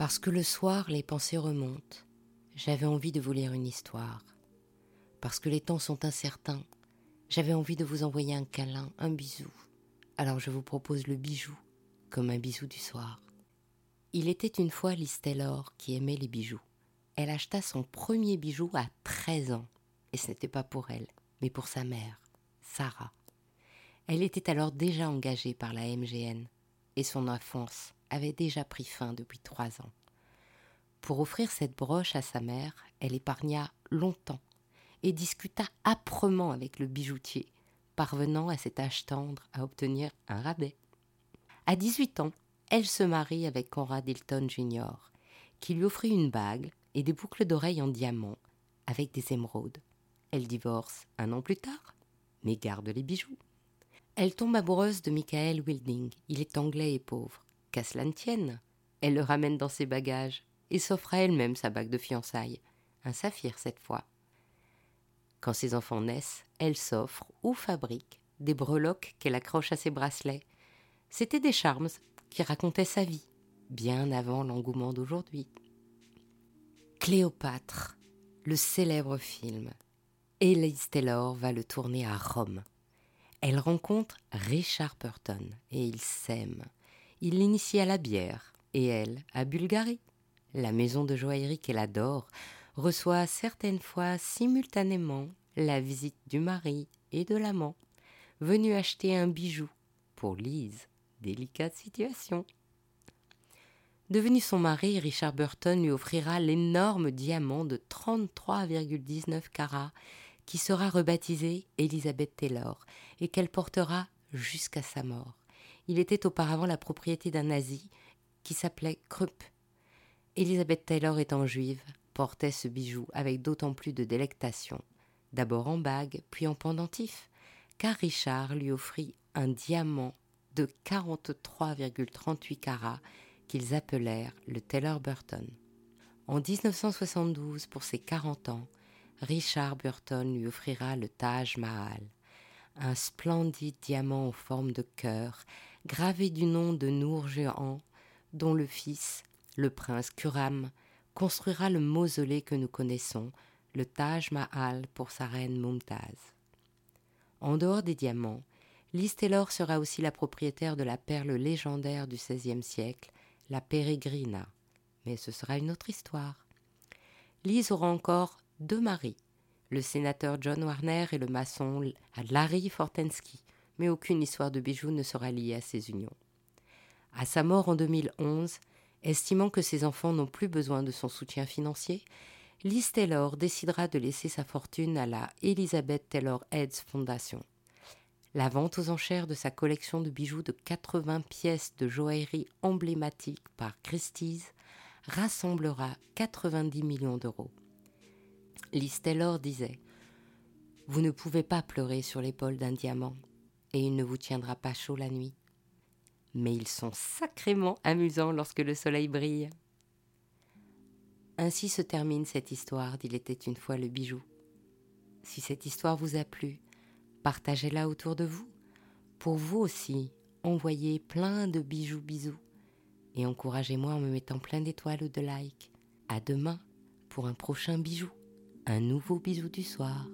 Parce que le soir, les pensées remontent, j'avais envie de vous lire une histoire. Parce que les temps sont incertains, j'avais envie de vous envoyer un câlin, un bisou. Alors je vous propose le bijou, comme un bisou du soir. Il était une fois Liz Taylor qui aimait les bijoux. Elle acheta son premier bijou à 13 ans, et ce n'était pas pour elle, mais pour sa mère, Sarah. Elle était alors déjà engagée par la MGN, son enfance avait déjà pris fin depuis trois ans. Pour offrir cette broche à sa mère, elle épargna longtemps et discuta âprement avec le bijoutier, parvenant à cet âge tendre à obtenir un rabais. À 18 ans, elle se marie avec Conrad Hilton Jr., qui lui offrit une bague et des boucles d'oreilles en diamant avec des émeraudes. Elle divorce un an plus tard, mais garde les bijoux. Elle tombe amoureuse de Michael Wilding. Il est anglais et pauvre. Qu'à cela ne tienne, elle le ramène dans ses bagages et s'offre à elle-même sa bague de fiançailles, un saphir cette fois. Quand ses enfants naissent, elle s'offre ou fabrique des breloques qu'elle accroche à ses bracelets. C'étaient des charmes qui racontaient sa vie, bien avant l'engouement d'aujourd'hui. Cléopâtre, le célèbre film. Elise Taylor va le tourner à Rome. Elle rencontre Richard Burton et ils s'aiment. Il l'initie à la bière et elle à Bulgarie. La maison de joaillerie qu'elle adore reçoit certaines fois simultanément la visite du mari et de l'amant, venu acheter un bijou pour Lise. Délicate situation. Devenu son mari, Richard Burton lui offrira l'énorme diamant de 33,19 carats qui sera rebaptisé Elizabeth Taylor et qu'elle portera jusqu'à sa mort. Il était auparavant la propriété d'un nazi qui s'appelait Krupp. Elizabeth Taylor étant juive, portait ce bijou avec d'autant plus de délectation, d'abord en bague, puis en pendentif, car Richard lui offrit un diamant de 43,38 carats qu'ils appelèrent le Taylor Burton. En 1972, pour ses 40 ans, Richard Burton lui offrira le Taj Mahal, un splendide diamant en forme de cœur, gravé du nom de Nour Jehan, dont le fils, le prince Kuram, construira le mausolée que nous connaissons, le Taj Mahal pour sa reine Mumtaz. En dehors des diamants, Liz Taylor sera aussi la propriétaire de la perle légendaire du XVIe siècle, la Peregrina. Mais ce sera une autre histoire. Liz aura encore deux maris, le sénateur John Warner et le maçon Larry Fortensky, mais aucune histoire de bijoux ne sera liée à ces unions. À sa mort en 2011, estimant que ses enfants n'ont plus besoin de son soutien financier, Liz Taylor décidera de laisser sa fortune à la Elizabeth Taylor Heads Foundation. La vente aux enchères de sa collection de bijoux de 80 pièces de joaillerie emblématiques par Christie's rassemblera 90 millions d'euros. Liz disait Vous ne pouvez pas pleurer sur l'épaule d'un diamant, et il ne vous tiendra pas chaud la nuit. Mais ils sont sacrément amusants lorsque le soleil brille. Ainsi se termine cette histoire d'Il était une fois le bijou. Si cette histoire vous a plu, partagez-la autour de vous. Pour vous aussi, envoyez plein de bijoux bisous et encouragez-moi en me mettant plein d'étoiles ou de likes. À demain pour un prochain bijou, un nouveau bisou du soir.